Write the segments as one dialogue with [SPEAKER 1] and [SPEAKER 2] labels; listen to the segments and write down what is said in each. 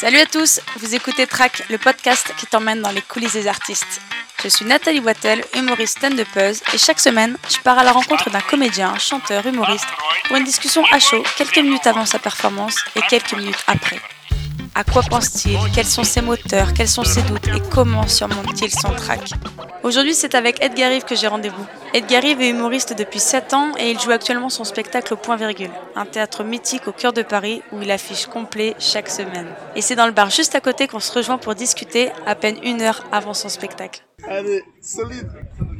[SPEAKER 1] Salut à tous, vous écoutez Track, le podcast qui t'emmène dans les coulisses des artistes. Je suis Nathalie Wattel, humoriste stand-upeuse, et chaque semaine, je pars à la rencontre d'un comédien, chanteur, humoriste, pour une discussion à chaud, quelques minutes avant sa performance et quelques minutes après. À quoi pense-t-il? Quels sont ses moteurs? Quels sont ses doutes? Et comment surmonte-t-il son track? Aujourd'hui, c'est avec Edgar Rive que j'ai rendez-vous. Edgar Rive est humoriste depuis 7 ans et il joue actuellement son spectacle au Point Virgule, un théâtre mythique au cœur de Paris où il affiche complet chaque semaine. Et c'est dans le bar juste à côté qu'on se rejoint pour discuter à peine une heure avant son spectacle.
[SPEAKER 2] Allez, solide.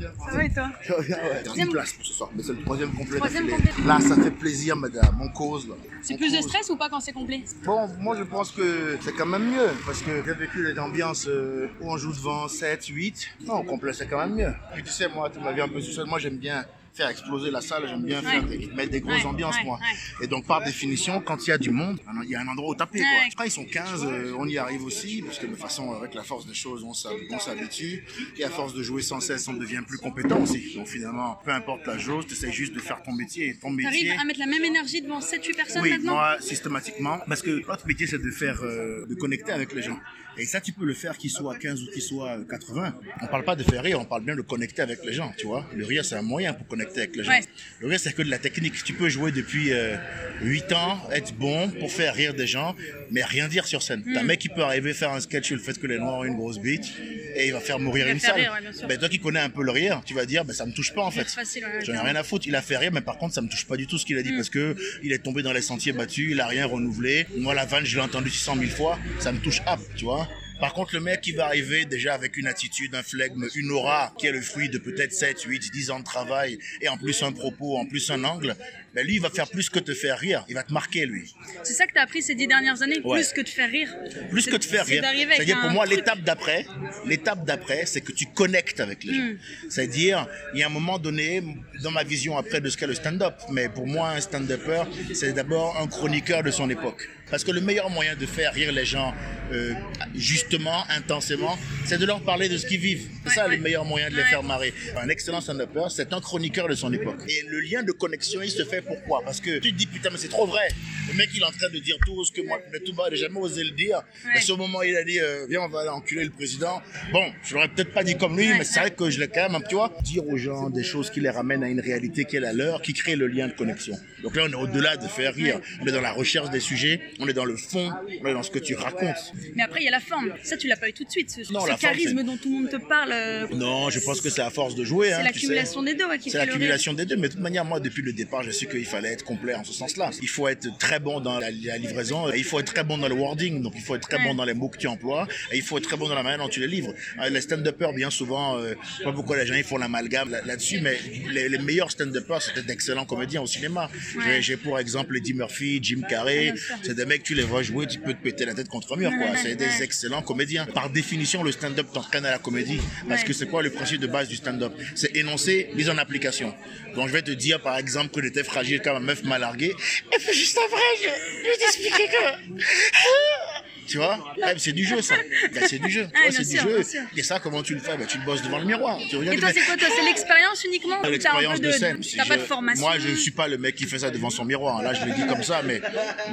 [SPEAKER 1] Ça va et toi
[SPEAKER 2] va bien, ouais.
[SPEAKER 1] Troisième-
[SPEAKER 2] Une place pour ce soir, mais c'est le troisième complet.
[SPEAKER 1] Troisième complet.
[SPEAKER 2] Là, ça fait plaisir, madame. On cause, là.
[SPEAKER 1] C'est plus de stress ou pas quand c'est complet?
[SPEAKER 2] Bon, moi, je pense que c'est quand même mieux. Parce que j'ai vécu les ambiances euh, où on joue devant 7, 8. Non, complet, c'est quand même mieux. Puis tu sais, moi, tu m'as vu un peu sous seul. Moi, j'aime bien faire exploser la salle. J'aime bien faire des- mettre des grosses ambiances, moi. Et donc, par définition, quand il y a du monde, il y a un endroit où taper, quoi. Quand ils sont 15, euh, on y arrive aussi. Parce que de toute façon, avec la force des choses, on s'hab- on s'habitue. Et à force de jouer sans cesse, on devient plus compétent aussi. Donc, finalement, peu importe la chose, tu essaies juste de faire ton métier. Et ton métier.
[SPEAKER 1] T'arrives à mettre la même énergie devant 7-8 personnes
[SPEAKER 2] Oui,
[SPEAKER 1] maintenant
[SPEAKER 2] moi, systématiquement. Parce que notre métier, c'est de faire, euh, de connecter avec les gens. Et ça, tu peux le faire qu'il soit 15 ou qu'il soit euh, 80. On parle pas de faire rire, on parle bien de connecter avec les gens, tu vois. Le rire, c'est un moyen pour connecter avec les gens.
[SPEAKER 1] Ouais.
[SPEAKER 2] Le rire, c'est que de la technique. Tu peux jouer depuis euh, 8 ans, être bon pour faire rire des gens, mais rien dire sur scène.
[SPEAKER 1] Hmm.
[SPEAKER 2] T'as un mec qui peut arriver faire un sketch sur le fait que les Noirs ont une grosse bite et il va faire mourir
[SPEAKER 1] va
[SPEAKER 2] une
[SPEAKER 1] faire
[SPEAKER 2] salle.
[SPEAKER 1] rire, ouais, bien sûr.
[SPEAKER 2] Ben, toi qui connais un peu le rire, tu vas dire, ben, ça me touche pas en fait.
[SPEAKER 1] C'est facile, ouais,
[SPEAKER 2] J'en ai rien à foutre. Il a fait rire, mais par contre, ça me touche pas du tout ce qu'il a
[SPEAKER 1] Hmm.
[SPEAKER 2] dit parce que il est tombé dans les sentiers battus, il a rien renouvelé. Moi, la vanne, je l'ai entendu 600 000 fois. Ça me touche hop, tu vois. Par contre, le mec qui va arriver déjà avec une attitude, un flegme, une aura, qui est le fruit de peut-être 7, 8, 10 ans de travail, et en plus un propos, en plus un angle, ben lui, il va faire plus que te faire rire. Il va te marquer, lui.
[SPEAKER 1] C'est ça que t'as appris ces 10 dernières années,
[SPEAKER 2] Ouais.
[SPEAKER 1] plus que de faire rire.
[SPEAKER 2] Plus que de faire rire. C'est-à-dire pour moi, l'étape d'après, l'étape d'après, c'est que tu connectes avec les gens.
[SPEAKER 1] Hmm.
[SPEAKER 2] C'est-à-dire, il y a un moment donné, dans ma vision après de ce qu'est le stand-up, mais pour moi, un stand-upper, c'est d'abord un chroniqueur de son époque. Parce que le meilleur moyen de faire rire les gens, euh, justement, intensément, c'est de leur parler de ce qu'ils vivent. C'est
[SPEAKER 1] Ouais,
[SPEAKER 2] ça
[SPEAKER 1] ouais.
[SPEAKER 2] le meilleur moyen de les
[SPEAKER 1] Ouais.
[SPEAKER 2] faire marrer. Un excellent stand-upper, c'est un chroniqueur de son époque. Et le lien de connexion, il se fait pourquoi? Parce que tu te dis, putain, mais c'est trop vrai. Le mec, il est en train de dire tout ce que moi, mais tout bas, j'ai jamais osé le dire. Mais ce moment, il a dit, euh, viens, on va aller enculer le président. Bon, je l'aurais peut-être pas dit comme lui,
[SPEAKER 1] Ouais,
[SPEAKER 2] mais c'est vrai que je l'ai quand même, tu vois, dire aux gens des choses qui les ramènent à une réalité qui est la leur, qui crée le lien de connexion. Donc là, on est au-delà de faire rire. On est dans la recherche des sujets, on est dans le fond, on est dans ce que tu racontes.
[SPEAKER 1] Mais après, il y a la forme. Ça, tu l'as pas eu tout de suite. Ce,
[SPEAKER 2] Non,
[SPEAKER 1] ce
[SPEAKER 2] la forme,
[SPEAKER 1] charisme dont tout le monde te parle, euh,
[SPEAKER 2] Non, je pense que c'est à force de jouer. hein,
[SPEAKER 1] c'est
[SPEAKER 2] sais.
[SPEAKER 1] l'accumulation des deux ouais, qui
[SPEAKER 2] C'est l'accumulation des deux, mais de toute manière, moi, depuis le départ, je sais qu'il fallait être complet en ce sens-là. Il faut être très bon dans la, la livraison, il faut être très bon dans le wording, donc il faut être très
[SPEAKER 1] Ouais.
[SPEAKER 2] bon dans les mots que tu emploies, et il faut être très bon dans la manière dont tu les livres. Euh, Les stand-uppers, bien souvent, euh, je sais pas pourquoi les gens ils font l'amalgame là- là-dessus, mais les, les meilleurs stand-uppers, c'était d'excellents comédiens au cinéma.
[SPEAKER 1] Ouais.
[SPEAKER 2] J'ai- J'ai pour exemple Eddie Murphy, Jim Carrey, c'est des mecs, tu les vois jouer, tu peux te péter la tête contre un mur, quoi. C'est des excellents comédiens. Par définition, le stand-up t'entraîne à la comédie, parce que c'est quoi le principe de base du stand-up? C'est énoncer, mise en application. Donc je vais te dire par exemple que j'étais fragile comme ma meuf m'a largué. Et puis juste après, je, je vais t'expliquer que. Tu vois mais C'est du jeu ça. Ben, c'est du jeu.
[SPEAKER 1] Bien
[SPEAKER 2] c'est du jeu. Et ça, comment tu le fais? Ben, Tu le bosses devant le miroir. Tu
[SPEAKER 1] Et toi, c'est quoi C'est l'expérience uniquement
[SPEAKER 2] l'expérience de,
[SPEAKER 1] de,
[SPEAKER 2] scène.
[SPEAKER 1] T'as pas de formation
[SPEAKER 2] Moi, je suis pas le mec qui fait ça devant son miroir. Là, je le dis comme ça, mais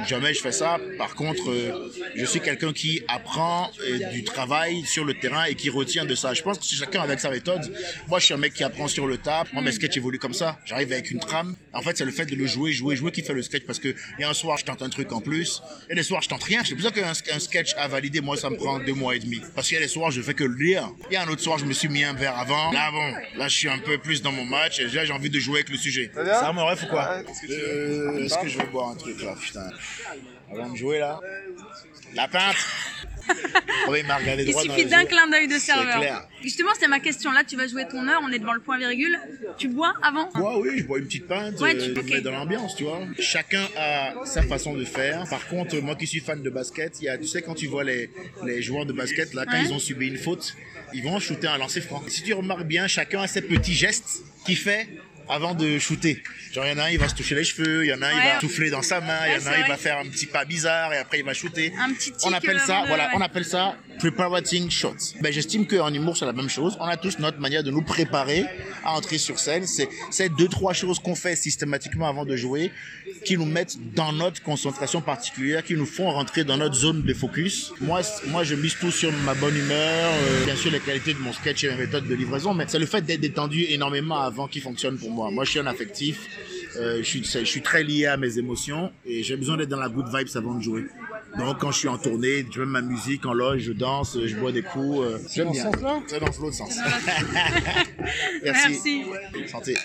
[SPEAKER 2] jamais je fais ça. Par contre, euh, je suis quelqu'un qui apprend euh, du travail sur le terrain et qui retient de ça. Je pense que c'est chacun avec sa méthode. Moi, je suis un mec qui apprend sur le tas. Moi, mes sketchs évoluent comme ça. J'arrive avec une trame. En fait, c'est le fait de le jouer, jouer, jouer qui fait le sketch parce que il y a un soir, je tente un truc en plus. Et les soirs, je tente rien. C'est pour ça qu'un un sketch à valider, moi, ça me prend deux mois et demi. Parce qu'il y a les soirs, je fais que le lire. Il y a un autre soir, je me suis mis un verre avant. Là, bon, là, je suis un peu plus dans mon match et déjà, j'ai envie de jouer avec le sujet. Ça mon rêve ou quoi Euh, Est-ce que je vais boire un truc là, putain Avant de jouer là La pinte Il
[SPEAKER 1] suffit d'un clin d'œil de serveur.
[SPEAKER 2] clair.
[SPEAKER 1] Justement, c'était ma question. Là, tu vas jouer ton heure, on est devant le point virgule. Tu bois avant
[SPEAKER 2] Moi, oui, je bois une petite pinte,
[SPEAKER 1] Ouais,
[SPEAKER 2] euh,
[SPEAKER 1] tu-
[SPEAKER 2] je me
[SPEAKER 1] ok.
[SPEAKER 2] mets dans l'ambiance, tu vois. Chacun a sa façon de faire. Par contre, moi qui suis fan de basket, y a, tu sais, quand tu vois les, les joueurs de basket, là, quand ils ont subi une faute, ils vont shooter un lancer franc. Si tu remarques bien, chacun a ses petits gestes qu'il fait avant de shooter. Genre, il y en a un, il va se toucher les cheveux, il y en a un, il va souffler dans sa main, il y en a un, il va faire un petit pas bizarre et après il va shooter.
[SPEAKER 1] Un petit tic
[SPEAKER 2] On appelle ça,
[SPEAKER 1] avant de-
[SPEAKER 2] voilà, on appelle ça Preparating shots. Ben, j'estime qu'en humour, c'est la même chose. On a tous notre manière de nous préparer à entrer sur scène. C'est, c'est deux, trois choses qu'on fait systématiquement avant de jouer qui nous mettent dans notre concentration particulière, qui nous font rentrer dans notre zone de focus. Moi, moi, je mise tout sur ma bonne humeur, euh, bien sûr les qualités de mon sketch et mes méthodes de livraison, mais c'est le fait d'être détendu énormément avant qui fonctionne pour moi. Moi, je suis un affectif. Euh, je, suis, je suis très lié à mes émotions et j'ai besoin d'être dans la good vibes avant de jouer. Donc quand je suis en tournée, je mets ma musique en loge, je danse, je bois des coups. Euh, J'aime bien. C'est dans l'autre sens.
[SPEAKER 1] Merci.
[SPEAKER 2] Merci. Santé.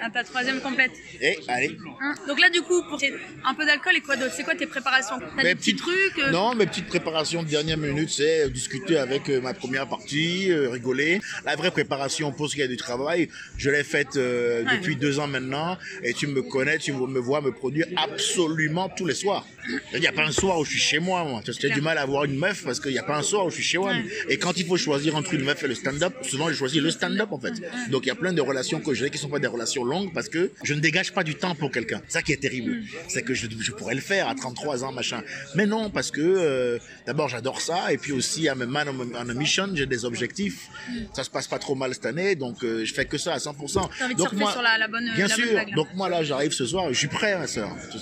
[SPEAKER 1] À ta troisième complète.
[SPEAKER 2] Et allez.
[SPEAKER 1] Hein Donc là, du coup, pour un peu d'alcool et quoi d'autre? C'est quoi tes préparations? T'as des petits
[SPEAKER 2] petites-
[SPEAKER 1] trucs euh,
[SPEAKER 2] Non, mes petites préparations de dernière minute, c'est euh, discuter avec euh, ma première partie, euh, rigoler. La vraie préparation pour ce qui est du travail, je l'ai faite euh,
[SPEAKER 1] Ouais.
[SPEAKER 2] depuis deux ans maintenant. Et tu me connais, tu me vois me produire absolument tous les soirs. Il n'y a pas un soir où je suis chez moi, moi. J'ai du mal à avoir une meuf parce qu'il n'y a pas un soir où je suis chez moi.
[SPEAKER 1] Ouais.
[SPEAKER 2] Et quand il faut choisir entre une meuf et le stand-up, souvent je choisis le stand-up en fait. Donc il y a plein de relations que j'ai qui sont pas des relations longues parce que je ne dégage pas du temps pour quelqu'un. Ça qui est terrible. C'est que je, je pourrais le faire à 33 ans, machin. Mais non, parce que euh, d'abord j'adore ça et puis aussi à me man on a mission, j'ai des objectifs. Ça se passe pas trop mal cette année, donc euh, je fais que ça à 100%.
[SPEAKER 1] T'as envie de
[SPEAKER 2] donc
[SPEAKER 1] surfer sur la- la bonne-
[SPEAKER 2] bien
[SPEAKER 1] la bonne
[SPEAKER 2] sûr.
[SPEAKER 1] vague,
[SPEAKER 2] donc moi là j'arrive ce soir, je suis prêt ma soeur. Je,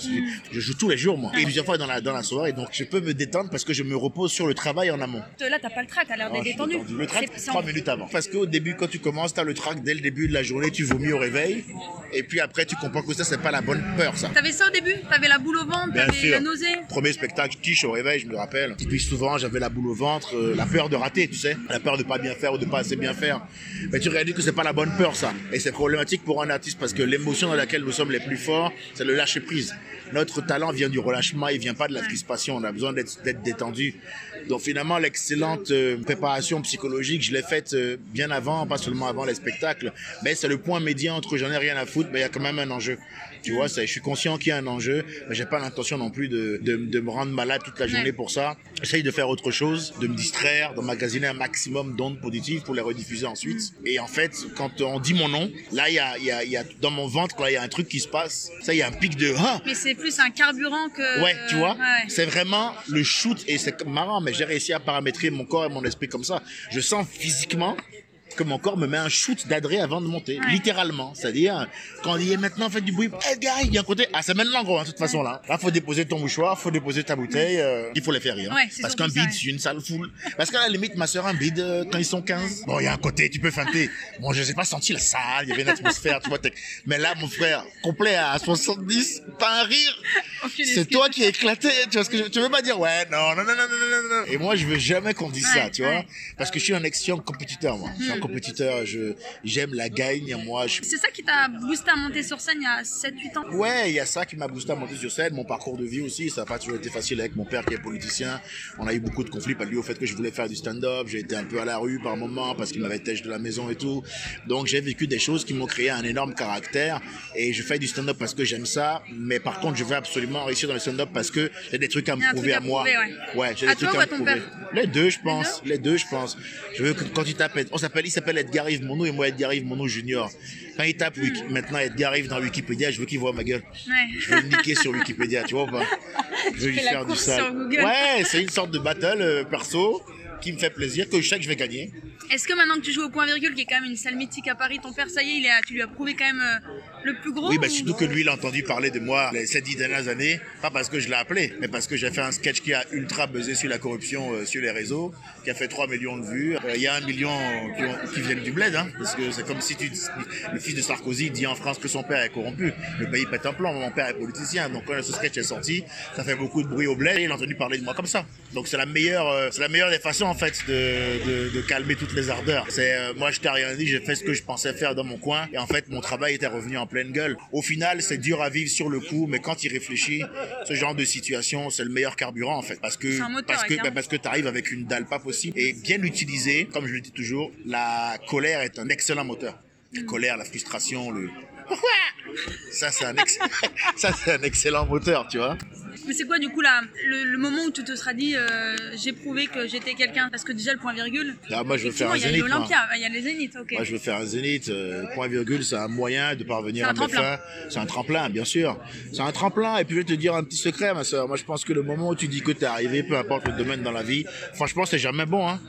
[SPEAKER 2] je joue tous les jours moi. Et plusieurs fois dans la dans la soirée, donc je peux me détendre parce que je me repose sur le travail en amont.
[SPEAKER 1] Là, t'as pas le trac, t'as l'air
[SPEAKER 2] Ah,
[SPEAKER 1] détendu.
[SPEAKER 2] détendu. Le
[SPEAKER 1] c'est
[SPEAKER 2] trois minutes avant. Parce qu'au début, quand tu commences, t'as le track dès le début de la journée, tu vomis au réveil. Et puis après, tu comprends que ça, c'est pas la bonne peur, ça.
[SPEAKER 1] T'avais ça au début? T'avais la boule au ventre T'avais la nausée?
[SPEAKER 2] Premier spectacle, je quiche au réveil, je me rappelle. Et puis souvent, j'avais la boule au ventre, euh, la peur de rater, tu sais. La peur de pas bien faire ou de pas assez bien faire. Mais tu réalises que c'est pas la bonne peur, ça. Et c'est problématique pour un artiste parce que l'émotion dans laquelle nous sommes les plus forts, c'est le lâcher prise. Notre talent vient du relâchement, il vient pas de la crispation. A besoin d'être d'être détendu. Donc finalement, l'excellente euh, préparation psychologique, je l'ai faite euh, bien avant, pas seulement avant les spectacles. Mais c'est le point médian entre j'en ai rien à foutre, mais il y a quand même un enjeu. Tu vois, je suis conscient qu'il y a un enjeu, mais j'ai pas l'intention non plus de, de, de me rendre malade toute la journée pour ça. J'essaye de faire autre chose, de me distraire, d'emmagasiner un maximum d'ondes positives pour les rediffuser ensuite. Et en fait, quand on dit mon nom, là, il y a, y, a, y a dans mon ventre, il y a un truc qui se passe. Ça, il y a un pic de ah,
[SPEAKER 1] Mais c'est plus un carburant que.
[SPEAKER 2] Ouais, tu vois,
[SPEAKER 1] Ouais.
[SPEAKER 2] c'est vraiment le shoot et c'est marrant, mais j'ai réussi à paramétrer mon corps et mon esprit comme ça. Je sens physiquement que mon corps me met un shoot d'adré avant de monter,
[SPEAKER 1] Ouais.
[SPEAKER 2] littéralement. C'est-à-dire, quand on dit Eh, maintenant faites du bruit, eh gars, il y a un côté, ah c'est maintenant gros, hein, de toute façon là. Là, faut déposer ton mouchoir, faut déposer ta bouteille, euh, il faut les faire rire.
[SPEAKER 1] Ouais, c'est
[SPEAKER 2] Parce qu'un
[SPEAKER 1] ça,
[SPEAKER 2] bide,
[SPEAKER 1] ouais.
[SPEAKER 2] c'est une sale foule. Parce qu'à la limite, ma soeur, un bide, euh, quand ils sont 15, bon, il y a un côté, tu peux feinter. Bon, je n'ai pas senti la salle, il y avait une atmosphère, tu vois. Mais là, mon frère, complet à 70, pas un rire. C'est toi qui es éclaté, tu vois ce que je, tu veux pas dire? Ouais non non non non non non non et moi je veux jamais qu'on dise ça
[SPEAKER 1] Ouais,
[SPEAKER 2] tu vois
[SPEAKER 1] ouais.
[SPEAKER 2] parce que je suis un excellent compétiteur moi je suis un. Compétiteur je j'aime la gagne moi je
[SPEAKER 1] C'est ça qui t'a boosté à monter sur scène il y a 7-8 ans
[SPEAKER 2] Ouais, il y a ça qui m'a boosté à monter sur scène, mon parcours de vie aussi, ça n'a pas toujours été facile avec mon père qui est politicien. On a eu beaucoup de conflits, pas lui au fait que je voulais faire du stand-up, j'ai été un peu à la rue par moment parce qu'il m'avait têche de la maison et tout. Donc j'ai vécu des choses qui m'ont créé un énorme caractère et je fais du stand-up parce que j'aime ça, mais par contre je veux absolument réussir dans le stand-up parce que j'ai des trucs à me prouver à, moi.
[SPEAKER 1] prouver, ouais.
[SPEAKER 2] j'ai
[SPEAKER 1] À
[SPEAKER 2] des trucs à me prouver. Les deux, je pense. Les deux, je pense. Je veux que quand il tape, on s'appelle, s'appelle Edgar Yves Monod et moi Edgar Yves Monod Junior. Quand il tape Wiki- maintenant Edgar Yves dans Wikipédia, je veux qu'il voit ma gueule.
[SPEAKER 1] Ouais.
[SPEAKER 2] Je veux le niquer sur Wikipédia, tu vois ou pas? Je veux lui faire du sale. Ouais, c'est une sorte de battle euh, perso qui me fait plaisir, que je sais que je vais gagner.
[SPEAKER 1] Est-ce que maintenant que tu joues au point virgule, qui est quand même une salle mythique à Paris, ton père, ça y est, il est, tu lui as prouvé quand même euh, le plus gros
[SPEAKER 2] Oui, bah,
[SPEAKER 1] ou-
[SPEAKER 2] surtout que lui, il a entendu parler de moi les ces dix dernières années, pas parce que je l'ai appelé, mais parce que j'ai fait un sketch qui a ultra buzzé sur la corruption euh, sur les réseaux, qui a fait 3 millions de vues. Euh, Il y a un million qui, ont- qui viennent du bled, hein, parce que c'est comme si tu, le fils de Sarkozy dit en France que son père est corrompu. Le pays pète un plan, mon père est politicien, donc quand ce sketch est sorti, ça fait beaucoup de bruit au bled et il a entendu parler de moi comme ça. Donc c'est la meilleure, c'est la meilleure des façons en fait de, de, de calmer toutes les ardeurs. C'est euh, moi je t'ai rien dit, j'ai fait ce que je pensais faire dans mon coin et en fait mon travail était revenu en pleine gueule. Au final, c'est dur à vivre sur le coup, mais quand il réfléchit, ce genre de situation, c'est le meilleur carburant en fait, parce que
[SPEAKER 1] moteur,
[SPEAKER 2] parce que bah, parce que tu arrives avec une dalle pas possible et bien utilisée, comme je le dis toujours, la colère est un excellent moteur. La colère, la frustration, le ça c'est un ex- ça c'est un excellent moteur, tu vois.
[SPEAKER 1] Mais c'est quoi du coup là, le, moment où tu te seras dit euh, j'ai prouvé que j'étais quelqu'un? Parce que déjà le point virgule.
[SPEAKER 2] Là, moi je veux faire un zénith.
[SPEAKER 1] Il y a l'Olympia, il y a les zéniths, ok.
[SPEAKER 2] Moi je veux faire un zénith. Euh, point virgule, c'est un moyen de parvenir à mes fins. C'est un tremplin, bien sûr. C'est un tremplin. Et puis je vais te dire un petit secret, ma soeur. Moi je pense que le moment où tu dis que tu es arrivé, peu importe le domaine dans la vie, franchement c'est jamais bon. Hein.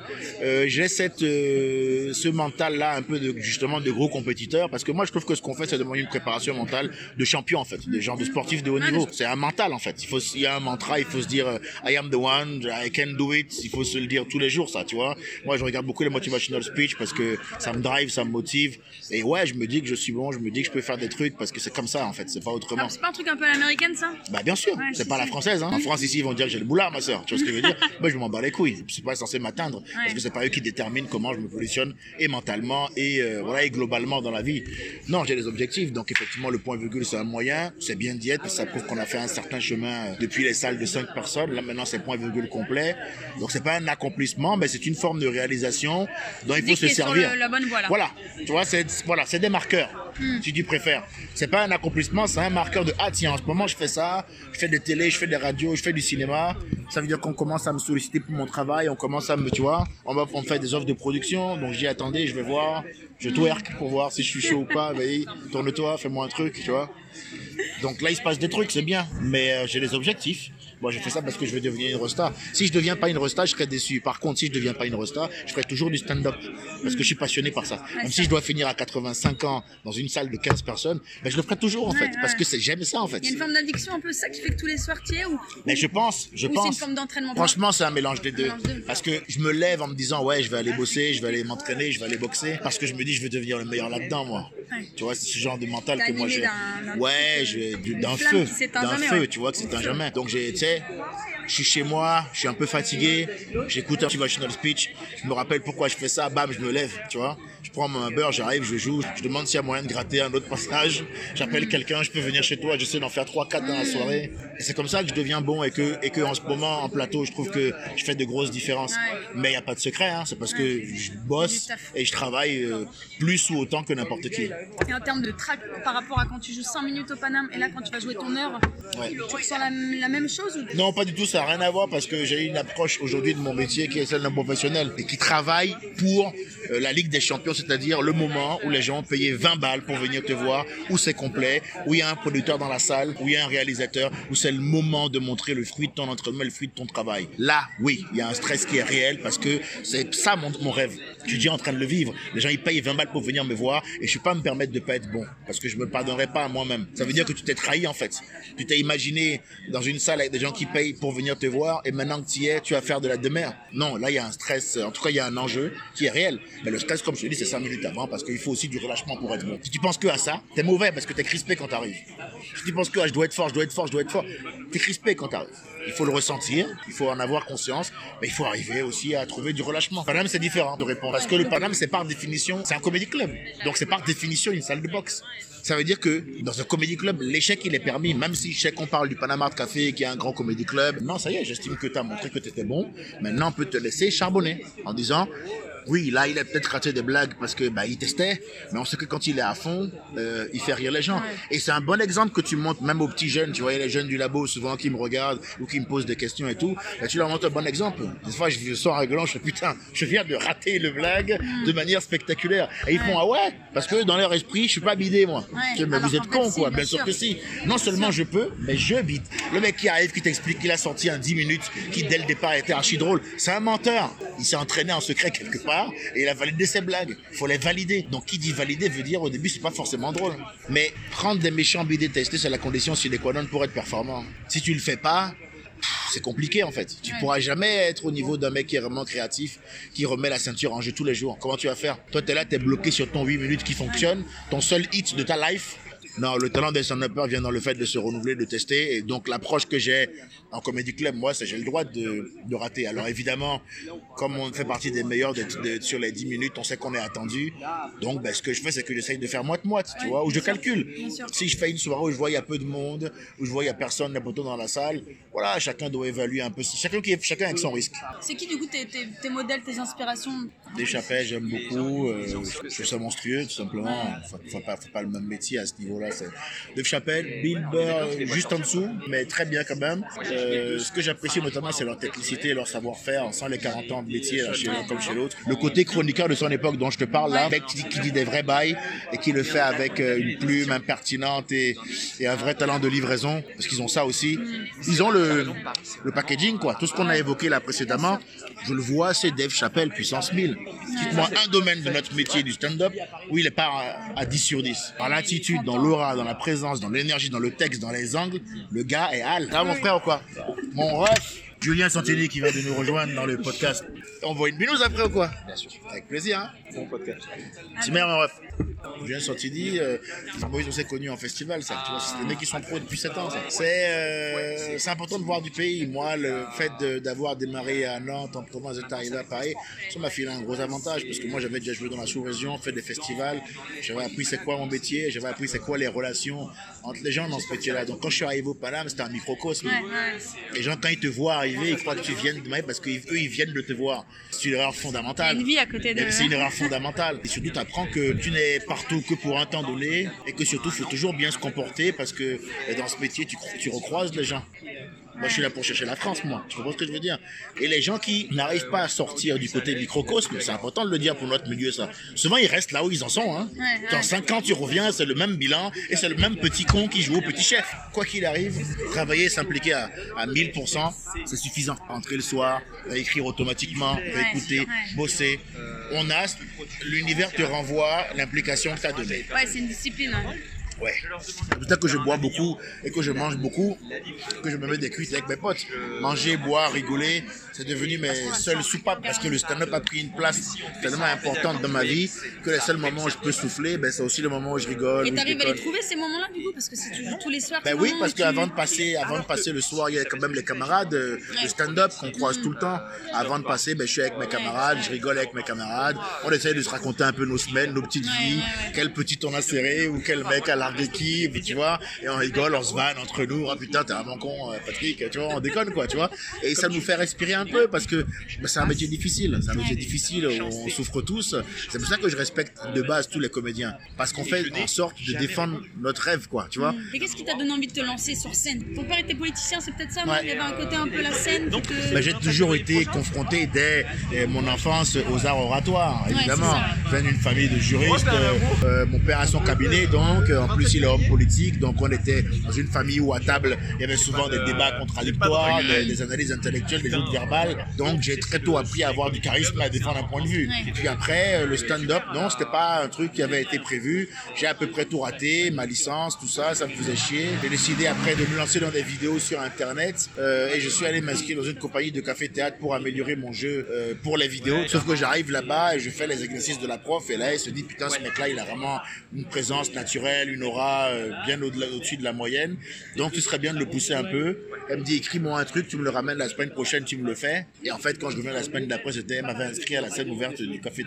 [SPEAKER 2] Euh, j'ai cette, euh, ce mental là un peu de, justement de gros compétiteurs parce que moi je trouve que ce qu'on fait c'est demander une préparation mentale de champion en fait, des gens de sportifs de haut niveau. C'est un mental en fait. Il faut, il y a un mantra, il faut se dire euh, I am the one, I can do it. Il faut se le dire tous les jours ça, tu vois. Moi je regarde beaucoup les motivational speech parce que ça me drive, ça me motive. Et ouais, je me dis que je suis bon, je me dis que je peux faire des trucs parce que c'est comme ça en fait, c'est pas autrement.
[SPEAKER 1] Ah, c'est pas un truc un peu à l'américaine ça?
[SPEAKER 2] Bah bien sûr, c'est pas la française. Hein. En France ici ils vont dire que j'ai le boulard ma soeur. Tu vois ce que je veux dire? Moi je m'en bats les couilles. Je suis pas censé m'atteindre parce que c'est pas eux qui déterminent comment je me positionne et mentalement et euh, voilà et globalement dans la vie. Non, j'ai des objectifs. Donc effectivement, le point virgule c'est un moyen. C'est bien d'y être. Ça prouve qu'on a fait un certain chemin euh, depuis les salles de 5 personnes. Là maintenant, c'est point virgule complet. Donc c'est pas un accomplissement, mais c'est une forme de réalisation dont il faut se servir.
[SPEAKER 1] la bonne voie,
[SPEAKER 2] Voilà. Tu vois, c'est voilà, c'est des marqueurs. Hmm. Si tu préfères. C'est pas un accomplissement, c'est un marqueur de ah tiens, en ce moment je fais ça, je fais des télé, je fais des radios, je fais du cinéma. Ça veut dire qu'on commence à me solliciter pour mon travail, on commence à me, tu vois, on va on fait des offres de production, donc j'y attendais, je vais voir, je twerk pour voir si je suis chaud ou pas, vas-y, tourne-toi, fais-moi un truc, tu vois. Donc là, il se passe des trucs, c'est bien, mais euh, j'ai des objectifs. Moi, je fais ça parce que je veux devenir une rosta. Si je deviens pas une rosta, je serais déçu. Par contre, si je deviens pas une rosta, je ferai toujours du stand-up parce que je suis passionné par ça. Même si je dois finir à 85 ans dans une salle de 15 personnes, ben, je le ferai toujours en fait parce que j'aime ça en fait.
[SPEAKER 1] Il y a une forme d'addiction un peu ça qui fait que tous les soirs tu es ou
[SPEAKER 2] Mais je pense, je pense.
[SPEAKER 1] C'est une forme d'entraînement.
[SPEAKER 2] Franchement, c'est un mélange des deux. Parce que je me lève en me disant ouais, je vais aller bosser, je vais aller m'entraîner, je vais aller boxer parce que je me dis je veux devenir le meilleur là-dedans moi. Tu vois, c'est ce genre de mental que moi j'ai. Ouais, d'un feu, d'un feu, tu vois que c'est un jamais. Donc j'ai, je suis chez moi, je suis un peu fatigué, j'écoute un motivational speech, je me rappelle pourquoi je fais ça, bam, je me lève, tu vois. Prends mon beurre, j'arrive, je joue, je demande s'il y a moyen de gratter un autre passage, j'appelle quelqu'un, je peux venir chez toi, j'essaie d'en faire 3 4 dans la soirée. Et c'est comme ça que je deviens bon et que et que en ce moment en plateau, je trouve que je fais de grosses différences. Mais il y a pas de secret hein, c'est parce que je bosse et je travaille euh, plus ou autant que n'importe qui.
[SPEAKER 1] Et en termes de track par rapport à quand tu joues 100 minutes au Paname et là quand tu vas jouer ton heure, tu ressens la, même chose
[SPEAKER 2] Non, pas du tout, ça n'a rien à voir parce que j'ai une approche aujourd'hui de mon métier qui est celle d'un professionnel et qui travaille pour euh, la Ligue des Champions, c'est-à-dire le moment où les gens ont payé 20 balles pour venir te voir, où c'est complet, où il y a un producteur dans la salle, où il y a un réalisateur, où c'est le moment de montrer le fruit de ton entraînement, le fruit de ton travail. Là, oui, il y a un stress qui est réel parce que c'est ça mon, mon rêve. Je suis en train de le vivre. Les gens, ils payent 20 balles pour venir me voir et je ne peux pas me permettre de pas être bon parce que je me pardonnerai pas à moi-même. Ça veut dire que tu t'es trahi en fait. Tu t'es imaginé dans une salle avec des gens qui payent pour venir te voir et maintenant que tu y es, tu vas faire de la demeure. Non, là, il y a un stress. En tout cas, il y a un enjeu qui est réel. Mais le stress, comme je te dis, c'est 5 minutes avant parce qu'il faut aussi du relâchement pour être bon. Si tu penses que à ça, t'es mauvais parce que t'es crispé quand t'arrives. Si tu penses que ah, je dois être fort, je dois être fort, je dois être fort, t'es crispé quand t'arrives. Il faut le ressentir, il faut en avoir conscience, mais il faut arriver aussi à trouver du relâchement. Paname, c'est différent de répondre. Parce que le Paname, c'est par définition, c'est un comédie club. Donc c'est par définition une salle de boxe. Ça veut dire que dans un comédie club, l'échec, il est permis. Même si je sais qu'on parle du Panama Café, qui est un grand comédie club. Non, ça y est, j'estime que tu as montré que tu étais bon. Maintenant, on peut te laisser charbonner en disant, oui, là, il a peut-être raté des blagues parce que bah, il testait, mais on sait que quand il est à fond, euh, il fait rire les gens. Et c'est un bon exemple que tu montres même aux petits jeunes. Tu vois, les jeunes du labo souvent qui me regardent ou qui me posent des questions et tout. Bah, tu leur montres un bon exemple. Des fois, je sors rigolant, je fais putain, je viens de rater le blague de manière spectaculaire. Et ils font ah ouais, parce que dans leur esprit, je suis pas bidé moi. mais vous êtes con quoi. Bien, sûr que si. Non seulement je peux, mais je bide. Le mec qui arrive, qui t'explique qu'il a sorti un 10 minutes, qui dès le départ était archi drôle, c'est un menteur. Il s'est entraîné en secret quelque part et il a validé ses blagues. Il faut les valider. Donc qui dit valider veut dire au début c'est pas forcément drôle. Mais prendre des méchants bidés testés c'est la condition sine qua non pour être performant. Si tu le fais pas, c'est compliqué en fait. Tu pourras jamais être au niveau d'un mec qui est vraiment créatif, qui remet la ceinture en jeu tous les jours. Comment tu vas faire? Toi, tu es là, tu es bloqué sur ton 8 minutes qui fonctionne, ton seul hit de ta life. Non, le talent des stand vient dans le fait de se renouveler, de tester. Et donc, l'approche que j'ai en comédie club, moi, c'est j'ai le droit de, de, rater. Alors évidemment, comme on fait partie des meilleurs de, sur les 10 minutes, on sait qu'on est attendu. Donc, ben, ce que je fais, c'est que j'essaye de faire moite-moite, tu vois, où je calcule. Si je fais une soirée où je vois il y a peu de monde, où je vois il y a personne, poteaux dans la salle, voilà, chacun doit évaluer un peu. Chacun qui chacun avec son risque.
[SPEAKER 1] C'est qui du coup tes, tes, tes, modèles, tes inspirations?
[SPEAKER 2] Des j'aime beaucoup. Euh, je trouve ça monstrueux, tout simplement. Faut, faut, pas, faut pas le même métier à ce niveau-là voilà, c'est Dave Chappelle, Bill Burr, euh, juste en dessous, mais très bien quand même. Euh, ce que j'apprécie notamment, c'est leur technicité, leur savoir-faire, sans les 40 ans de métier là, chez l'un comme chez l'autre. Le côté chroniqueur de son époque dont je te parle là, mec qui, qui dit des vrais bails et qui le fait avec euh, une plume impertinente et, et un vrai talent de livraison, parce qu'ils ont ça aussi. Ils ont le, le packaging, quoi. Tout ce qu'on a évoqué là précédemment, je le vois, c'est Dave Chappelle puissance 1000. Dites-moi un domaine de notre métier du stand-up où il est pas à, à 10 sur 10. Dans l'attitude, dans l'aura, dans la présence, dans l'énergie, dans le texte, dans les angles, le gars est hal. Ça, mon frère ou quoi? Mon ref, Julien Santini qui vient de nous rejoindre dans le podcast. On voit une binouse après ou quoi Bien sûr. Avec plaisir, hein
[SPEAKER 3] Bon podcast.
[SPEAKER 2] C'est meilleur, mon ref. Julien Santini, euh, ils ont s'est connus en festival, ça. Tu vois, c'est des mecs qui sont pros depuis 7 ans, ça. C'est, euh, c'est important de voir du pays. Moi, le fait de- d'avoir démarré à Nantes, en province, d'être arrivé à Paris, ça m'a filé un gros avantage parce que moi, j'avais déjà joué dans la sous-région, fait des festivals. J'avais appris c'est quoi mon métier, j'avais appris c'est quoi les relations entre les gens dans ce métier-là. Donc, quand je suis arrivé au Paname, c'était un microcosme. Les gens, quand ils te voient arriver, croient que tu viens de Maï parce qu'eux, ils viennent de te voir. C'est une erreur fondamentale.
[SPEAKER 1] Une vie à côté de-
[SPEAKER 2] C'est une erreur fondamentale. Et surtout, tu apprends que tu n'es partout que pour un temps donné et que surtout, il faut toujours bien se comporter parce que dans ce métier, tu, tu recroises les gens. Moi, je suis là pour chercher la France, moi. Tu comprends ce que je veux dire? Et les gens qui n'arrivent pas à sortir du côté microcosme, c'est important de le dire pour notre milieu, ça. Souvent, ils restent là où ils en sont. Hein. Dans 5 ans, tu reviens, c'est le même bilan et c'est le même petit con qui joue au petit chef. Quoi qu'il arrive, travailler, s'impliquer à, à 1000%, c'est suffisant. Rentrer le soir, écrire automatiquement, écouter, bosser. On a, l'univers te renvoie l'implication que tu as donnée.
[SPEAKER 1] Ouais, c'est une discipline. hein.
[SPEAKER 2] Ouais. C'est pour ça que je bois beaucoup et que je mange beaucoup, que je me mets des cuites avec mes potes. Manger, boire, rigoler, c'est devenu mes seules soupapes parce que le stand-up a pris une place tellement importante dans ma vie que les seuls moments où je peux souffler, ben, c'est aussi le moment où je rigole.
[SPEAKER 1] Et t'arrives à les trouver ces moments-là du coup? Parce que c'est toujours tous les soirs.
[SPEAKER 2] Ben oui, parce qu'avant de passer, avant de passer le soir, il y a quand même les camarades, euh, le stand-up qu'on croise tout le temps. Avant de passer, ben, je suis avec mes camarades, je rigole avec mes camarades. On essaye de se raconter un peu nos semaines, nos petites vies, quel petit on a serré ou quel mec a largué qui, tu vois. Et on rigole, on se vanne entre nous. Ah putain, t'es vraiment con, euh, Patrick, tu vois, on déconne quoi, tu vois. Et ça nous fait respirer un peu parce que ben, c'est un métier difficile. C'est un métier difficile où on souffre tous. C'est pour ça que je respecte de base tous les comédiens. Parce qu'on fait en sorte de défendre notre rêve, quoi, tu vois.
[SPEAKER 1] Et qu'est-ce qui t'a donné envie de te lancer sur scène? Ton père était politicien, c'est peut-être ça,
[SPEAKER 2] Ouais.
[SPEAKER 1] Il y avait un côté un peu la scène te-
[SPEAKER 2] Ben, j'ai toujours été confronté dès mon enfance aux arts oratoires, évidemment. Je viens d'une famille de juristes. euh, euh, mon père a son cabinet, donc euh, en plus il est homme politique. Donc on était dans une famille où à table il y avait souvent des débats contradictoires, des, des analyses intellectuelles, des joutes verbales. Donc j'ai très tôt appris à avoir du charisme, à défendre un point de vue. Puis après euh, le stand-up, non, c'était pas un truc qui avait été prévu. J'ai à peu près tout raté, ma licence, tout ça, ça me faisait chier. J'ai décidé après de me lancer dans des vidéos sur internet euh, et je suis allé m'inscrire dans une compagnie de café-théâtre pour améliorer mon jeu euh, pour les vidéos. Sauf que j'arrive là-bas et je fais les exercices de la prof et là elle se dit putain ce mec-là il a vraiment une présence naturelle, une aura euh, bien au-dessus de la moyenne. Donc ce serait bien de le pousser un peu. Elle me dit écris-moi un truc, tu me le ramènes la semaine prochaine, tu me le fais. Et en fait quand je reviens la semaine d'après c'était elle m'avait inscrit à la scène ouverte du
[SPEAKER 1] préparé.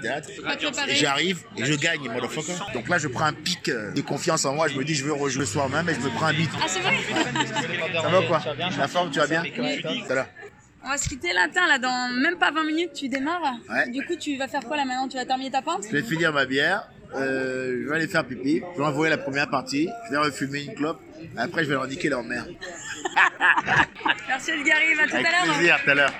[SPEAKER 2] Et J'arrive et je gagne, motherfucker. Donc là, je prends un pic euh, de confiance en moi. Je me dis, je veux rejouer le soir même et je me prends un beat.
[SPEAKER 1] Ah, c'est vrai?
[SPEAKER 2] Ça va ou quoi? La forme, tu vas bien? Ça va.
[SPEAKER 1] On va se quitter là, là, dans même pas 20 minutes, tu démarres.
[SPEAKER 2] Ouais.
[SPEAKER 1] Du coup, tu vas faire quoi là maintenant? Tu vas terminer ta pinte
[SPEAKER 2] Je vais finir ma bière. Euh, je vais aller faire pipi. Je vais envoyer la première partie. Je vais refumer une clope. Après, je vais leur indiquer leur mère.
[SPEAKER 1] Merci Edgar, à tout à
[SPEAKER 2] Avec
[SPEAKER 1] l'heure.
[SPEAKER 2] plaisir, tout à l'heure.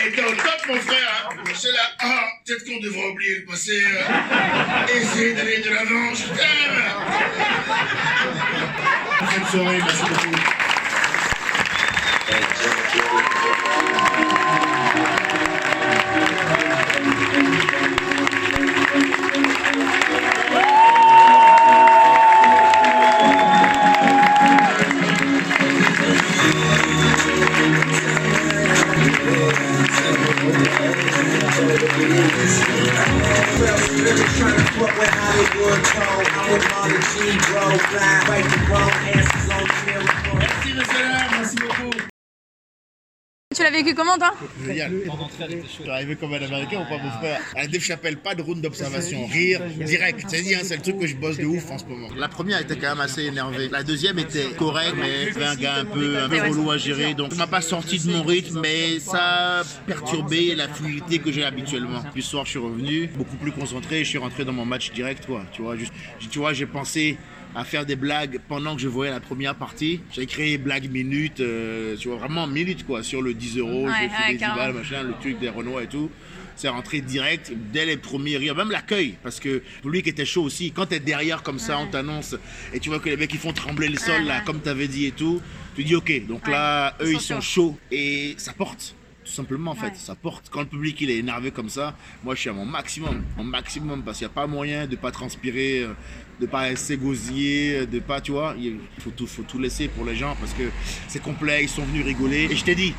[SPEAKER 4] Elle était au top, mon frère. hein. C'est là, ah, peut-être qu'on devrait oublier le passé. euh, essayer d'aller de l'avant, je t'aime.
[SPEAKER 2] Bonne soirée, merci beaucoup.
[SPEAKER 1] Toi
[SPEAKER 2] Génial. Je suis arrivé comme un américain ou pas mon frère À la Dave Chappelle, pas de round d'observation, rire direct. C'est dit, hein, c'est le truc que je bosse de ouf en ce moment. La première était quand même assez énervée. La deuxième était correcte, mais c'était un gars un peu, un peu relou à gérer. Donc, ça m'a pas sorti de mon rythme, mais ça a perturbé la fluidité que j'ai habituellement. Puis ce soir, je suis revenu beaucoup plus concentré. Je suis rentré dans mon match direct, quoi. Tu vois, juste, tu vois, j'ai pensé à faire des blagues pendant que je voyais la première partie. J'ai créé blague minute, euh, tu vois, vraiment minute quoi, sur le 10 euros,
[SPEAKER 1] Ouais,
[SPEAKER 2] j'ai
[SPEAKER 1] ouais,
[SPEAKER 2] filé 10
[SPEAKER 1] carrément.
[SPEAKER 2] balles, machin, le truc des Renois et tout. C'est rentré direct dès les premiers rires, même l'accueil, parce que lui qui était chaud aussi, quand t'es derrière comme ça, on t'annonce et tu vois que les mecs ils font trembler le sol là, comme t'avais dit et tout, tu dis ok, donc là
[SPEAKER 1] ils
[SPEAKER 2] eux
[SPEAKER 1] sont
[SPEAKER 2] ils sont
[SPEAKER 1] chauds
[SPEAKER 2] et ça porte. Tout simplement en fait,
[SPEAKER 1] Ouais.
[SPEAKER 2] ça porte. Quand le public il est énervé comme ça, moi je suis à mon maximum, mon maximum parce qu'il n'y a pas moyen de pas transpirer, euh, de pas s'égosiller, de pas, tu vois, il faut tout, faut tout laisser pour les gens parce que c'est complet, ils sont venus rigoler. Et je t'ai dit,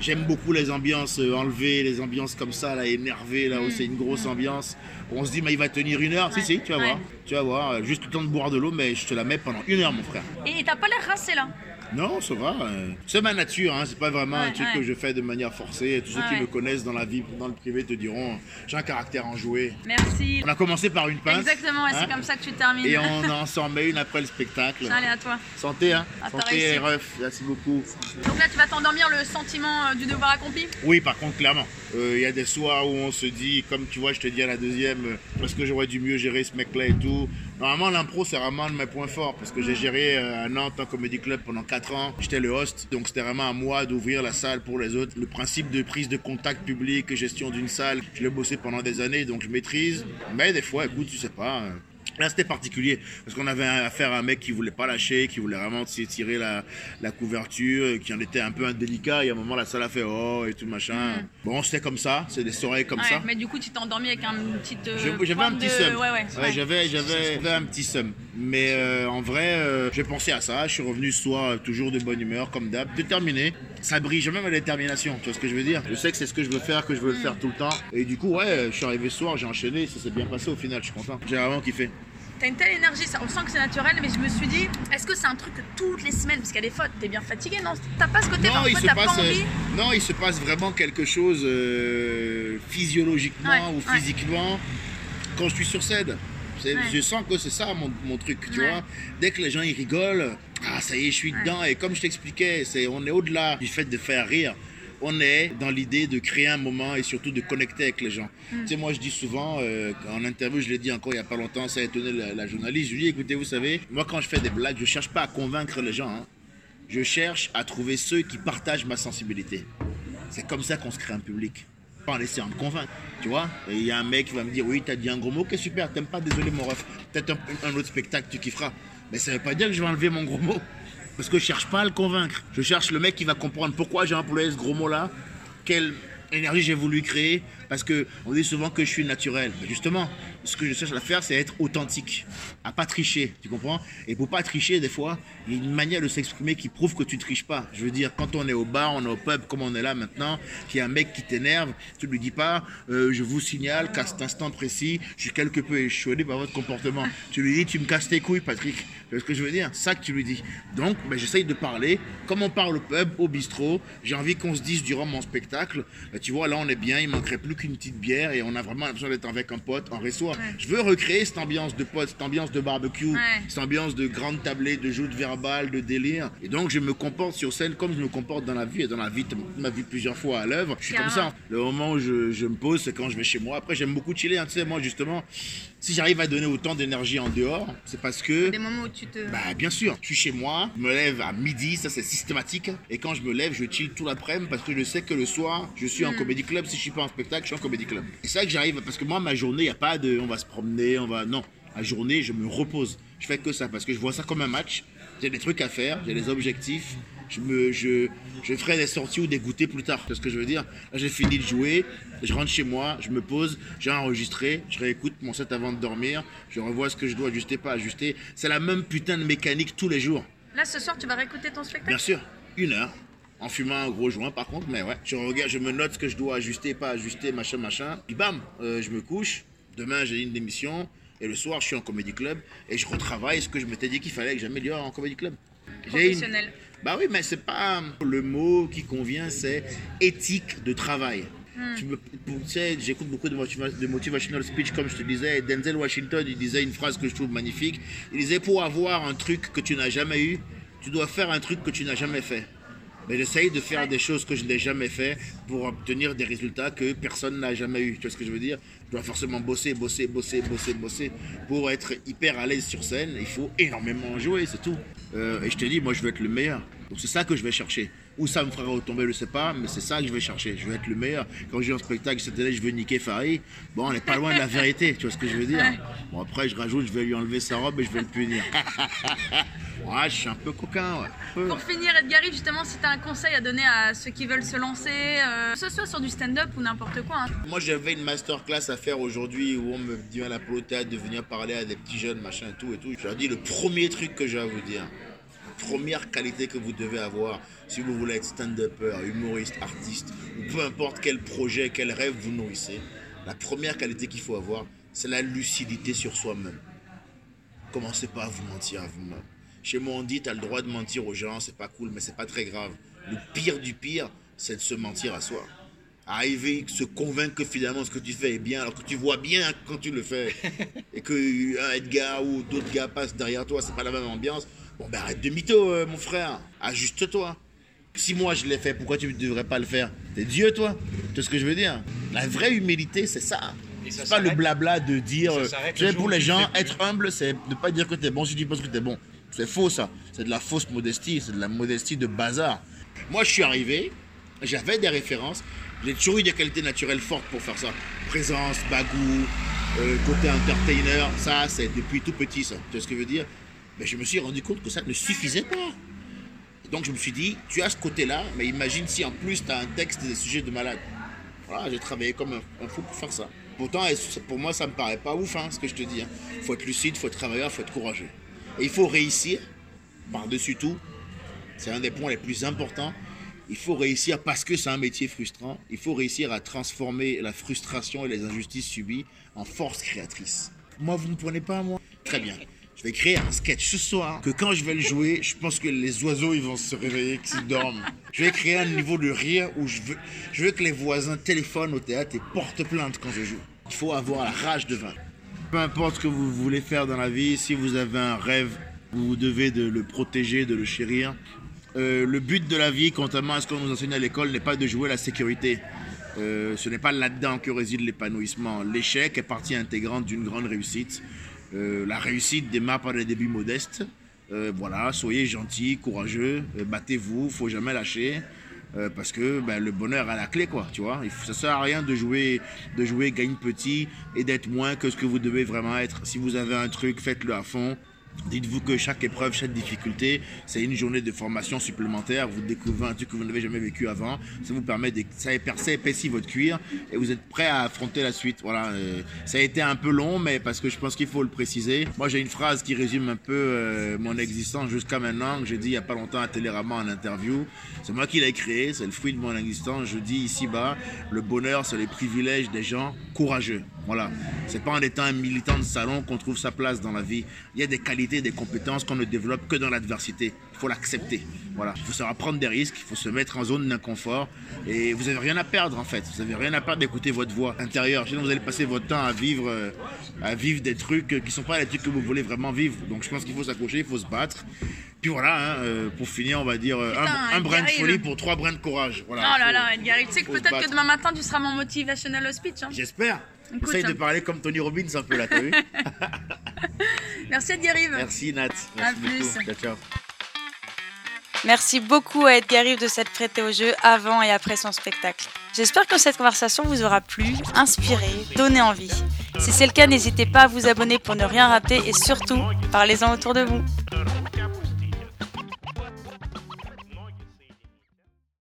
[SPEAKER 2] j'aime beaucoup les ambiances euh, enlevées, les ambiances comme ça, là, énervées, là où c'est une grosse ambiance. On se dit, mais il va tenir une heure. Si,
[SPEAKER 1] Ouais.
[SPEAKER 2] si, tu vas
[SPEAKER 1] Ouais.
[SPEAKER 2] voir. Tu vas voir, euh, juste le temps de boire de l'eau, mais je te la mets pendant une heure, mon frère.
[SPEAKER 1] Et t'as pas l'air rincé là?
[SPEAKER 2] Non, ça va. euh, C'est ma nature, hein, c'est pas vraiment un truc
[SPEAKER 1] ouais.
[SPEAKER 2] que je fais de manière forcée. Tous ceux
[SPEAKER 1] Ouais,
[SPEAKER 2] qui me connaissent dans la vie, dans le privé, te diront, j'ai un caractère enjoué.
[SPEAKER 1] Merci.
[SPEAKER 2] On a commencé par une pince.
[SPEAKER 1] Exactement, et
[SPEAKER 2] hein,
[SPEAKER 1] c'est comme ça que tu termines.
[SPEAKER 2] Et on en s'en met une après le spectacle.
[SPEAKER 1] Allez, à toi.
[SPEAKER 2] Santé, hein Santé, refs. Merci beaucoup.
[SPEAKER 1] Donc là, tu vas t'endormir le sentiment euh, du devoir accompli?
[SPEAKER 2] Oui, par contre, clairement. Euh, Il y a des soirs où on se dit, comme tu vois, je te dis à la deuxième, euh, est-ce que j'aurais dû mieux gérer ce mec-là et tout. Normalement, l'impro, c'est vraiment de mes points forts parce que j'ai géré euh, à Nantes un comédie club pendant 4 ans. J'étais le host, donc c'était vraiment à moi d'ouvrir la salle pour les autres. Le principe de prise de contact public, gestion d'une salle, je l'ai bossé pendant des années, donc je maîtrise. Mais des fois, écoute, tu sais pas. Là, c'était particulier parce qu'on avait affaire à un mec qui voulait pas lâcher, qui voulait vraiment tirer la, la couverture, euh, qui en était un peu indélicat. Et à un moment, la salle a fait oh et tout machin. Bon, c'était comme ça, c'est des soirées comme
[SPEAKER 1] Ouais,
[SPEAKER 2] ça.
[SPEAKER 1] mais du coup, tu t'es endormi avec un petit. euh,
[SPEAKER 2] J'avais un petit
[SPEAKER 1] de-
[SPEAKER 2] seum.
[SPEAKER 1] Ouais, ouais.
[SPEAKER 2] j'avais, j'avais, un petit seum. Mais euh, en vrai, euh, j'ai pensé à ça. Je suis revenu ce soir toujours de bonne humeur, comme d'hab, déterminé. Ça brille, j'ai même la détermination. Tu vois ce que je veux dire? Je sais que c'est ce que je veux faire, que je veux le faire tout le temps. Et du coup, ouais, je suis arrivé ce soir, j'ai enchaîné. Ça s'est bien passé au final. Je suis content. J'ai vraiment kiffé.
[SPEAKER 1] T'as une telle énergie, ça, on sent que c'est naturel, mais je me suis dit, est-ce que c'est un truc que toutes les semaines, parce qu'il y a des fois, t'es bien fatigué, non? T'as pas ce côté,
[SPEAKER 2] Non, il
[SPEAKER 1] parfois
[SPEAKER 2] se
[SPEAKER 1] t'as pas
[SPEAKER 2] passe, euh,
[SPEAKER 1] envie?
[SPEAKER 2] non, il se passe vraiment quelque chose euh, physiologiquement
[SPEAKER 1] Ouais,
[SPEAKER 2] ou
[SPEAKER 1] ouais.
[SPEAKER 2] physiquement quand je suis sur scène.
[SPEAKER 1] Ouais.
[SPEAKER 2] Je sens que c'est ça mon, mon truc, tu
[SPEAKER 1] Ouais.
[SPEAKER 2] vois. Dès que les gens ils rigolent, ah ça y est, je suis dedans. Et comme je t'expliquais, c'est on est au-delà du fait de faire rire. On est dans l'idée de créer un moment et surtout de connecter avec les gens.
[SPEAKER 1] Mm.
[SPEAKER 2] Tu sais, moi je dis souvent, euh, en interview, je l'ai dit encore il y a pas longtemps, ça a étonné la, la journaliste. Je lui dis, écoutez, vous savez, moi quand je fais des blagues, je cherche pas à convaincre les gens. hein. Je cherche à trouver ceux qui partagent ma sensibilité. C'est comme ça qu'on se crée un public. Pas en essayant de convaincre, tu vois. Il y a un mec qui va me dire, oui, t'as dit un gros mot, ok, super, t'aimes pas, désolé mon ref. Peut-être un, un autre spectacle, tu kifferas. Mais ça veut pas dire que je vais enlever mon gros mot. Parce que je cherche pas à le convaincre. Je cherche le mec qui va comprendre pourquoi j'ai employé ce gros mot-là, quelle énergie j'ai voulu créer. Parce que on dit souvent que je suis naturel. Mais justement, ce que je cherche à faire, c'est être authentique, à pas tricher, tu comprends? Et pour pas tricher, des fois, il y a une manière de s'exprimer qui prouve que tu triches pas. Je veux dire, quand on est au bar, on est au pub, comme on est là maintenant, qu'il y a un mec qui t'énerve, tu lui dis pas, euh, je vous signale qu'à cet instant précis, je suis quelque peu échaudé par votre comportement. Tu lui dis, tu me casses tes couilles, Patrick. Tu vois ce que je veux dire? Ça que tu lui dis. Donc, ben, j'essaye de parler comme on parle au pub, au bistrot. J'ai envie qu'on se dise durant mon spectacle, ben, tu vois, là on est bien, il manquerait plus qu'une petite bière et on a vraiment l'impression d'être avec un pote en resto. Je veux recréer cette ambiance de pote, cette ambiance de barbecue,
[SPEAKER 1] Ouais.
[SPEAKER 2] cette ambiance de grande tablée, de joute verbale, de délire. Et donc, je me comporte sur scène comme je me comporte dans la vie et dans la vie, tu m'as vu plusieurs fois à l'œuvre. Je suis comme ça. Le moment où je, je me pose, c'est quand je vais chez moi. Après, j'aime beaucoup chiller. hein. Tu sais, moi, justement, si j'arrive à donner autant d'énergie en dehors, c'est parce que.
[SPEAKER 1] Des moments où tu te.
[SPEAKER 2] Bah bien sûr, je suis chez moi, je me lève à midi, ça c'est systématique. Et quand je me lève, je chill tout l'après-midi parce que je sais que le soir, je suis en comédie club. Si je suis pas en spectacle, je suis en comédie club. Et c'est ça que j'arrive, parce que moi, ma journée, il n'y a pas de on va se promener, on va. Non, la journée, je me repose. Je fais que ça parce que je vois ça comme un match. J'ai des trucs à faire, j'ai des objectifs. Je, me, je, je ferai des sorties ou des goûters plus tard. C'est ce que je veux dire. Là, j'ai fini de jouer, je rentre chez moi, je me pose, j'ai enregistré, je réécoute mon set avant de dormir, je revois ce que je dois ajuster, pas ajuster. C'est la même putain de mécanique tous les jours.
[SPEAKER 1] Là, ce soir, tu vas réécouter ton spectacle?
[SPEAKER 2] Bien sûr, une heure. En fumant un gros joint par contre, mais ouais. Je regarde, je me note ce que je dois ajuster, pas ajuster, machin, machin. Puis bam, euh, je me couche. Demain, j'ai une démission. Et le soir, je suis en comédie club. Et je retravaille ce que je m'étais dit qu'il fallait que j'améliore en comédie club. J'ai une-
[SPEAKER 1] Professionnel.
[SPEAKER 2] Bah oui, mais c'est pas le mot qui convient, c'est éthique de travail. Tu pour- tu sais, j'écoute beaucoup de, motiva- de motivational speech, comme je te disais. et Denzel Washington, il disait une phrase que je trouve magnifique. Il disait Pour avoir un truc que tu n'as jamais eu, tu dois faire un truc que tu n'as jamais fait. Mais j'essaye de faire des choses que je n'ai jamais fait pour obtenir des résultats que personne n'a jamais eu. Tu vois ce que je veux dire? Je dois forcément bosser, bosser, bosser, bosser, bosser. Pour être hyper à l'aise sur scène, il faut énormément jouer, c'est tout. Euh, et je te dis, moi, je veux être le meilleur. Donc c'est ça que je vais chercher. Où ça me fera retomber, je ne sais pas, mais c'est ça que je vais chercher. Je veux être le meilleur. Quand j'ai un spectacle, cette année, je veux niquer Farid. Bon, on n'est pas loin de la vérité, tu vois ce que je veux dire Bon, après, je rajoute, je vais lui enlever sa robe et je vais le punir. ouais, je suis un peu coquin, ouais. Peu.
[SPEAKER 1] Pour finir, Edgary, justement, si tu as un conseil à donner à ceux qui veulent se lancer, euh, que ce soit sur du stand-up ou n'importe quoi. hein.
[SPEAKER 2] Moi, j'avais une masterclass à faire aujourd'hui où on me dit à la Théâtre de venir parler à des petits jeunes, machin et tout et tout. Je leur dis le premier truc que j'ai à vous dire, première qualité que vous devez avoir si vous voulez être stand-upper, humoriste, artiste, ou peu importe quel projet, quel rêve vous nourrissez, la première qualité qu'il faut avoir, c'est la lucidité sur soi-même. Commencez pas à vous mentir à vous-même. Chez moi, on dit, tu as le droit de mentir aux gens, c'est pas cool, mais c'est pas très grave. Le pire du pire, c'est de se mentir à soi. Arriver, se convaincre que finalement ce que tu fais est bien, alors que tu vois bien quand tu le fais. et que un Edgar ou d'autres gars passent derrière toi, c'est pas la même ambiance. Bon, ben arrête de mytho, euh, mon frère. Ajuste-toi. Si moi je l'ai fait, pourquoi tu ne devrais pas le faire? T'es Dieu, toi Tu vois ce que je veux dire? La vraie humilité, c'est ça. C'est pas le blabla de dire. Euh, tu pour les gens, être humble, c'est ne pas dire que t'es bon si tu penses que t'es bon. C'est faux, ça. C'est de la fausse modestie. C'est de la modestie de bazar. Moi, je suis arrivé, j'avais des références. J'ai toujours eu des qualités naturelles fortes pour faire ça. Présence, bagou, euh, côté entertainer, ça, c'est depuis tout petit, ça. Tu vois ce que je veux dire? Mais je me suis rendu compte que ça ne suffisait pas. Donc je me suis dit, tu as ce côté-là, mais imagine si en plus tu as un texte des sujets de malade. Voilà, j'ai travaillé comme un, fou pour faire ça. Pourtant, pour moi, ça me paraît pas ouf, hein, ce que je te dis. Il faut être lucide, il faut être travailleur, il faut être courageux. Et il faut réussir, par-dessus tout, c'est un des points les plus importants. Il faut réussir, parce que c'est un métier frustrant, il faut réussir à transformer la frustration et les injustices subies en force créatrice. Moi, vous ne me prenez pas, moi? Très bien. Je vais créer un sketch ce soir que quand je vais le jouer, je pense que les oiseaux ils vont se réveiller, qu'ils dorment. Je vais créer un niveau de rire où je veux, que les voisins téléphonent au théâtre et portent plainte quand je joue. Il faut avoir la rage de vaincre. Peu importe ce que vous voulez faire dans la vie, si vous avez un rêve, vous devez de le protéger, de le chérir. Euh, le but de la vie, contrairement à ce qu'on nous enseigne à l'école, n'est pas de jouer la sécurité. Euh, ce n'est pas là-dedans que réside l'épanouissement. L'échec est partie intégrante d'une grande réussite. Euh, la réussite démarre par des débuts modestes. Euh, voilà, soyez gentils, courageux, euh, battez-vous, faut jamais lâcher. Parce que ben, le bonheur a la clé, quoi, tu vois. Ça sert à rien de jouer, de jouer gagne petit et d'être moins que ce que vous devez vraiment être. Si vous avez un truc, faites-le à fond. Dites-vous que chaque épreuve, chaque difficulté, c'est une journée de formation supplémentaire. Vous découvrez un truc que vous n'avez jamais vécu avant. Ça vous permet de, ça épaissit, votre cuir et vous êtes prêt à affronter la suite. Voilà. euh, ça a été un peu long, mais parce que je pense qu'il faut le préciser. Moi, j'ai une phrase qui résume un peu euh, mon existence jusqu'à maintenant, que j'ai dit il y a pas longtemps à Télérama en interview. C'est moi qui l'ai créé, c'est le fruit de mon existence. Je dis ici-bas, le bonheur, c'est les privilèges des gens courageux. Voilà. C'est pas en étant un militant de salon qu'on trouve sa place dans la vie. Il y a des qualités, des compétences qu'on ne développe que dans l'adversité. Il faut l'accepter. Voilà. Il faut savoir prendre des risques, il faut se mettre en zone d'inconfort. Et vous avez rien à perdre en fait. Vous avez rien à perdre d'écouter votre voix intérieure. Sinon, vous allez passer votre temps à vivre, euh, à vivre des trucs qui sont pas les trucs que vous voulez vraiment vivre. Donc je pense qu'il faut s'accrocher, il faut se battre. Puis voilà, hein, euh, pour finir, on va dire euh,
[SPEAKER 1] Putain,
[SPEAKER 2] un, brin de folie pour trois brins de courage. Voilà.
[SPEAKER 1] Oh là
[SPEAKER 2] Faut-
[SPEAKER 1] là, Edgary, tu sais que peut-être que demain matin tu seras mon motivational speech. hein.
[SPEAKER 2] J'espère.
[SPEAKER 1] Écoute,
[SPEAKER 2] Essaye de
[SPEAKER 1] hein.
[SPEAKER 2] parler comme Tony Robbins un peu là, t'as vu
[SPEAKER 1] Merci Edgary.
[SPEAKER 2] Merci Nat.
[SPEAKER 1] À
[SPEAKER 2] Merci
[SPEAKER 1] plus.
[SPEAKER 2] beaucoup. Ciao, ciao.
[SPEAKER 1] Merci beaucoup à Edgar Rive de s'être prêté au jeu avant et après son spectacle. J'espère que cette conversation vous aura plu, inspiré, donné envie. Si c'est le cas, n'hésitez pas à vous abonner pour ne rien rater et surtout, parlez-en autour de vous.